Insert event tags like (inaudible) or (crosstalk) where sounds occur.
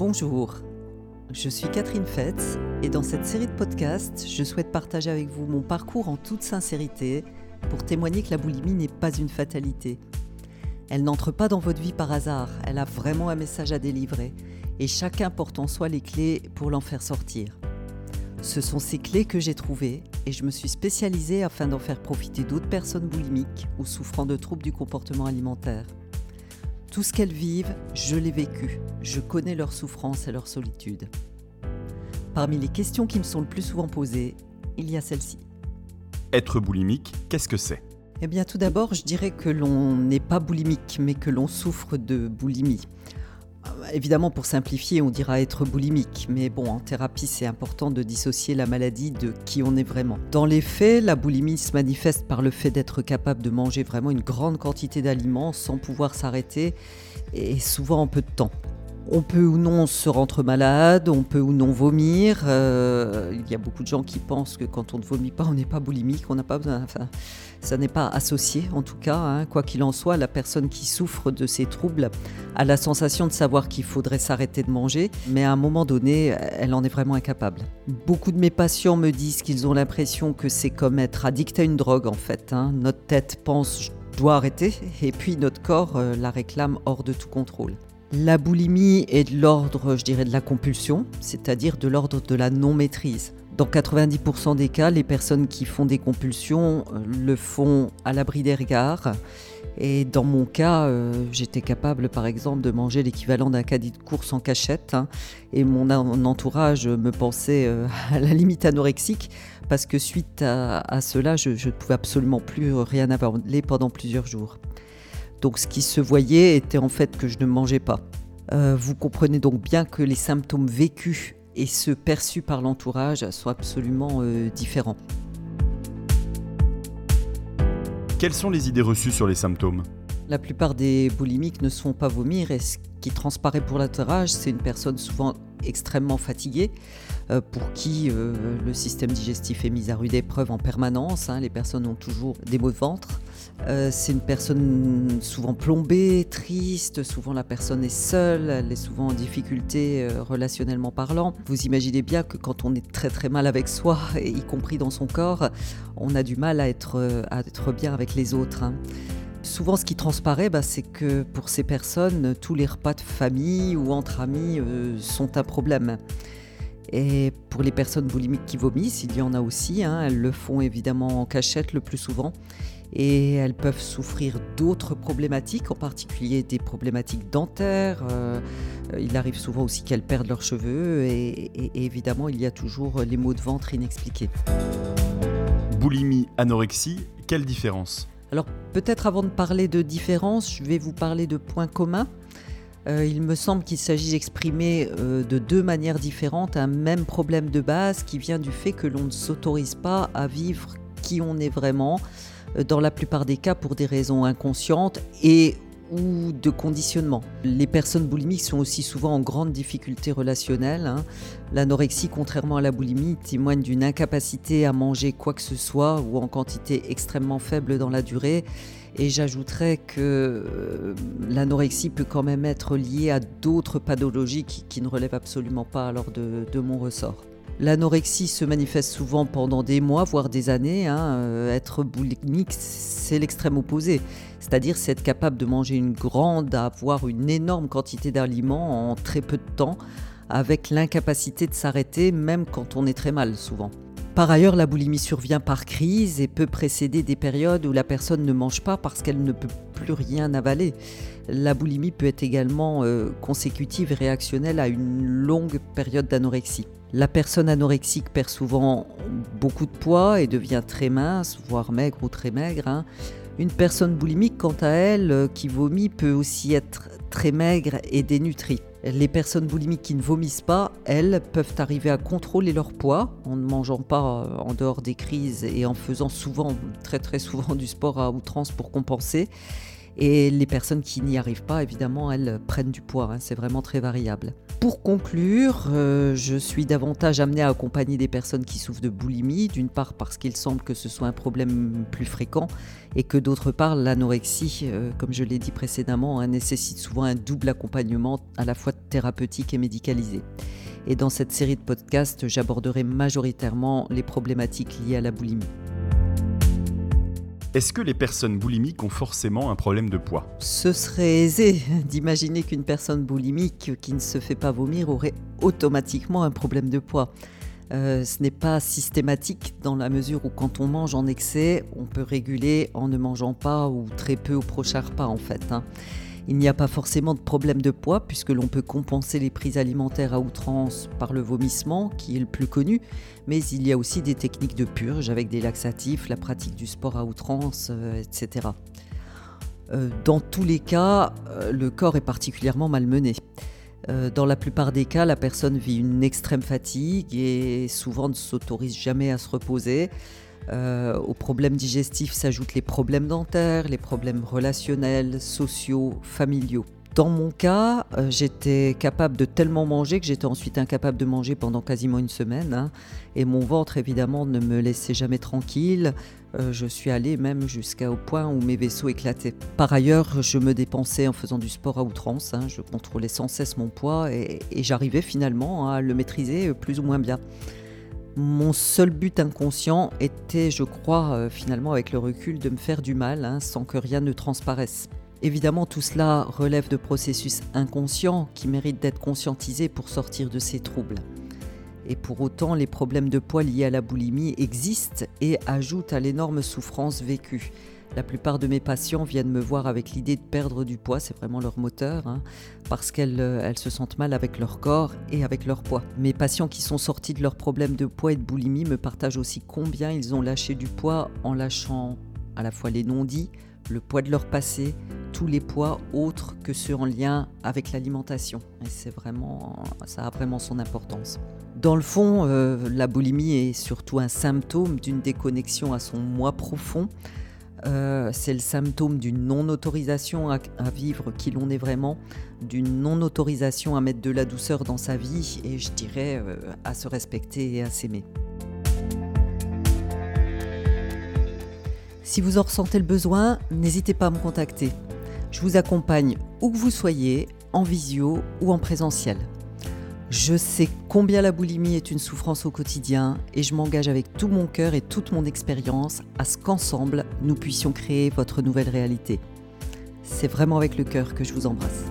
Bonjour, je suis Catherine Fetz et dans cette série de podcasts, je souhaite partager avec vous mon parcours en toute sincérité pour témoigner que la boulimie n'est pas une fatalité. Elle n'entre pas dans votre vie par hasard, elle a vraiment un message à délivrer et chacun porte en soi les clés pour l'en faire sortir. Ce sont ces clés que j'ai trouvées et je me suis spécialisée afin d'en faire profiter d'autres personnes boulimiques ou souffrant de troubles du comportement alimentaire. Tout ce qu'elles vivent, je l'ai vécu. Je connais leur souffrance et leur solitude. Parmi les questions qui me sont le plus souvent posées, il y a celle-ci. Être boulimique, qu'est-ce que c'est? Eh bien tout d'abord, je dirais que l'on n'est pas boulimique, mais que l'on souffre de boulimie. Évidemment, pour simplifier, on dira être boulimique, mais bon, en thérapie, c'est important de dissocier la maladie de qui on est vraiment. Dans les faits, la boulimie se manifeste par le fait d'être capable de manger vraiment une grande quantité d'aliments sans pouvoir s'arrêter, et souvent en peu de temps. On peut ou non se rendre malade, on peut ou non vomir. Euh, il y a beaucoup de gens qui pensent que quand on ne vomit pas, on n'est pas boulimique, on n'a pas besoin. Ça n'est pas associé en tout cas. Hein. Quoi qu'il en soit, la personne qui souffre de ces troubles a la sensation de savoir qu'il faudrait s'arrêter de manger, mais à un moment donné, elle en est vraiment incapable. Beaucoup de mes patients me disent qu'ils ont l'impression que c'est comme être addict à une drogue en fait. Hein. Notre tête pense je dois arrêter et puis notre corps euh, la réclame hors de tout contrôle. La boulimie est de l'ordre, je dirais, de la compulsion, c'est-à-dire de l'ordre de la non-maîtrise. Dans 90% des cas, les personnes qui font des compulsions euh, le font à l'abri des regards. Et dans mon cas, euh, j'étais capable, par exemple, de manger l'équivalent d'un caddie de course en cachette. Hein. et mon, entourage me pensait euh, (laughs) à la limite anorexique, parce que suite à, cela, je ne pouvais absolument plus rien avaler pendant plusieurs jours. Donc ce qui se voyait était en fait que je ne mangeais pas. Euh, vous comprenez donc bien que les symptômes vécus et ceux perçus par l'entourage sont absolument euh, différents. Quelles sont les idées reçues sur les symptômes? La plupart des boulimiques ne se font pas vomir et ce qui transparaît pour l'entourage, c'est une personne souvent extrêmement fatiguée, euh, pour qui le système digestif est mis à rude épreuve en permanence. Hein. Les personnes ont toujours des maux de ventre. Euh, c'est une personne souvent plombée, triste, souvent la personne est seule, elle est souvent en difficulté euh, relationnellement parlant. Vous imaginez bien que quand on est très très mal avec soi, (laughs) y compris dans son corps, on a du mal à être, euh, à être bien avec les autres. Souvent, ce qui transparaît, bah, c'est que pour ces personnes, tous les repas de famille ou entre amis sont un problème. Et pour les personnes boulimiques qui vomissent, il y en a aussi, hein, elles le font évidemment en cachette le plus souvent et elles peuvent souffrir d'autres problématiques, en particulier des problématiques dentaires. Euh, il arrive souvent aussi qu'elles perdent leurs cheveux et, évidemment il y a toujours les maux de ventre inexpliqués. Boulimie, anorexie, quelle différence? Alors peut-être avant de parler de différence, je vais vous parler de points communs. Euh, il me semble qu'il s'agit d'exprimer euh, de deux manières différentes un même problème de base qui vient du fait que l'on ne s'autorise pas à vivre qui on est vraiment, euh, dans la plupart des cas pour des raisons inconscientes et ou de conditionnement. Les personnes boulimiques sont aussi souvent en grande difficulté relationnelle. Hein. L'anorexie, contrairement à la boulimie, témoigne d'une incapacité à manger quoi que ce soit ou en quantité extrêmement faible dans la durée. Et j'ajouterais que euh, l'anorexie peut quand même être liée à d'autres pathologies qui, ne relèvent absolument pas alors de mon ressort. L'anorexie se manifeste souvent pendant des mois, voire des années. Hein. Euh, être boulimique, c'est l'extrême opposé. C'est-à-dire c'est être capable de manger une grande, avoir une énorme quantité d'aliments en très peu de temps, avec l'incapacité de s'arrêter, même quand on est très mal souvent. Par ailleurs, la boulimie survient par crise et peut précéder des périodes où la personne ne mange pas parce qu'elle ne peut plus rien avaler. La boulimie peut être également euh, consécutive et réactionnelle à une longue période d'anorexie. La personne anorexique perd souvent beaucoup de poids et devient très mince, voire maigre ou très maigre. Hein. Une personne boulimique, quant à elle, euh, qui vomit, peut aussi être très maigre et dénutrie. Les personnes boulimiques qui ne vomissent pas, elles, peuvent arriver à contrôler leur poids en ne mangeant pas euh, en dehors des crises et en faisant souvent, très très souvent, du sport à outrance pour compenser. Et les personnes qui n'y arrivent pas, évidemment, elles prennent du poids. Hein. c'est vraiment très variable. Pour conclure, euh, je suis davantage amenée à accompagner des personnes qui souffrent de boulimie, d'une part parce qu'il semble que ce soit un problème plus fréquent, et que d'autre part, l'anorexie, euh, comme je l'ai dit précédemment, hein, nécessite souvent un double accompagnement à la fois thérapeutique et médicalisé. Et dans cette série de podcasts, j'aborderai majoritairement les problématiques liées à la boulimie. Est-ce que les personnes boulimiques ont forcément un problème de poids? Ce serait aisé (laughs) d'imaginer qu'une personne boulimique qui ne se fait pas vomir aurait automatiquement un problème de poids. Euh, ce n'est pas systématique dans la mesure où quand on mange en excès, on peut réguler en ne mangeant pas ou très peu au prochain repas en fait. Hein. Il n'y a pas forcément de problème de poids puisque l'on peut compenser les prises alimentaires à outrance par le vomissement qui est le plus connu, mais il y a aussi des techniques de purge avec des laxatifs, la pratique du sport à outrance, euh, etc. Euh, dans tous les cas, euh, le corps est particulièrement malmené. Dans la plupart des cas, la personne vit une extrême fatigue et souvent ne s'autorise jamais à se reposer. Euh, aux problèmes digestifs s'ajoutent les problèmes dentaires, les problèmes relationnels, sociaux, familiaux. Dans mon cas, euh, j'étais capable de tellement manger que j'étais ensuite incapable de manger pendant quasiment une semaine. Hein. et mon ventre, évidemment, ne me laissait jamais tranquille. Euh, je suis allée même jusqu'au point où mes vaisseaux éclataient. Par ailleurs, je me dépensais en faisant du sport à outrance. Hein. je contrôlais sans cesse mon poids et j'arrivais finalement à le maîtriser plus ou moins bien. Mon seul but inconscient était, je crois, euh, finalement avec le recul, de me faire du mal hein, sans que rien ne transparaisse. Évidemment, tout cela relève de processus inconscients qui méritent d'être conscientisés pour sortir de ces troubles. Et pour autant, les problèmes de poids liés à la boulimie existent et ajoutent à l'énorme souffrance vécue. La plupart de mes patients viennent me voir avec l'idée de perdre du poids, c'est vraiment leur moteur, hein, parce qu'elles euh, se sentent mal avec leur corps et avec leur poids. Mes patients qui sont sortis de leurs problèmes de poids et de boulimie me partagent aussi combien ils ont lâché du poids en lâchant à la fois les non-dits, le poids de leur passé, tous les poids autres que ceux en lien avec l'alimentation. Et c'est vraiment, ça a vraiment son importance. Dans le fond, euh, la boulimie est surtout un symptôme d'une déconnexion à son moi profond euh, c'est le symptôme d'une non-autorisation à, vivre qui l'on est vraiment, d'une non-autorisation à mettre de la douceur dans sa vie et je dirais euh, à se respecter et à s'aimer. Si vous en ressentez le besoin, n'hésitez pas à me contacter. Je vous accompagne où que vous soyez, en visio ou en présentiel. Je sais combien la boulimie est une souffrance au quotidien et je m'engage avec tout mon cœur et toute mon expérience à ce qu'ensemble, nous puissions créer votre nouvelle réalité. C'est vraiment avec le cœur que je vous embrasse.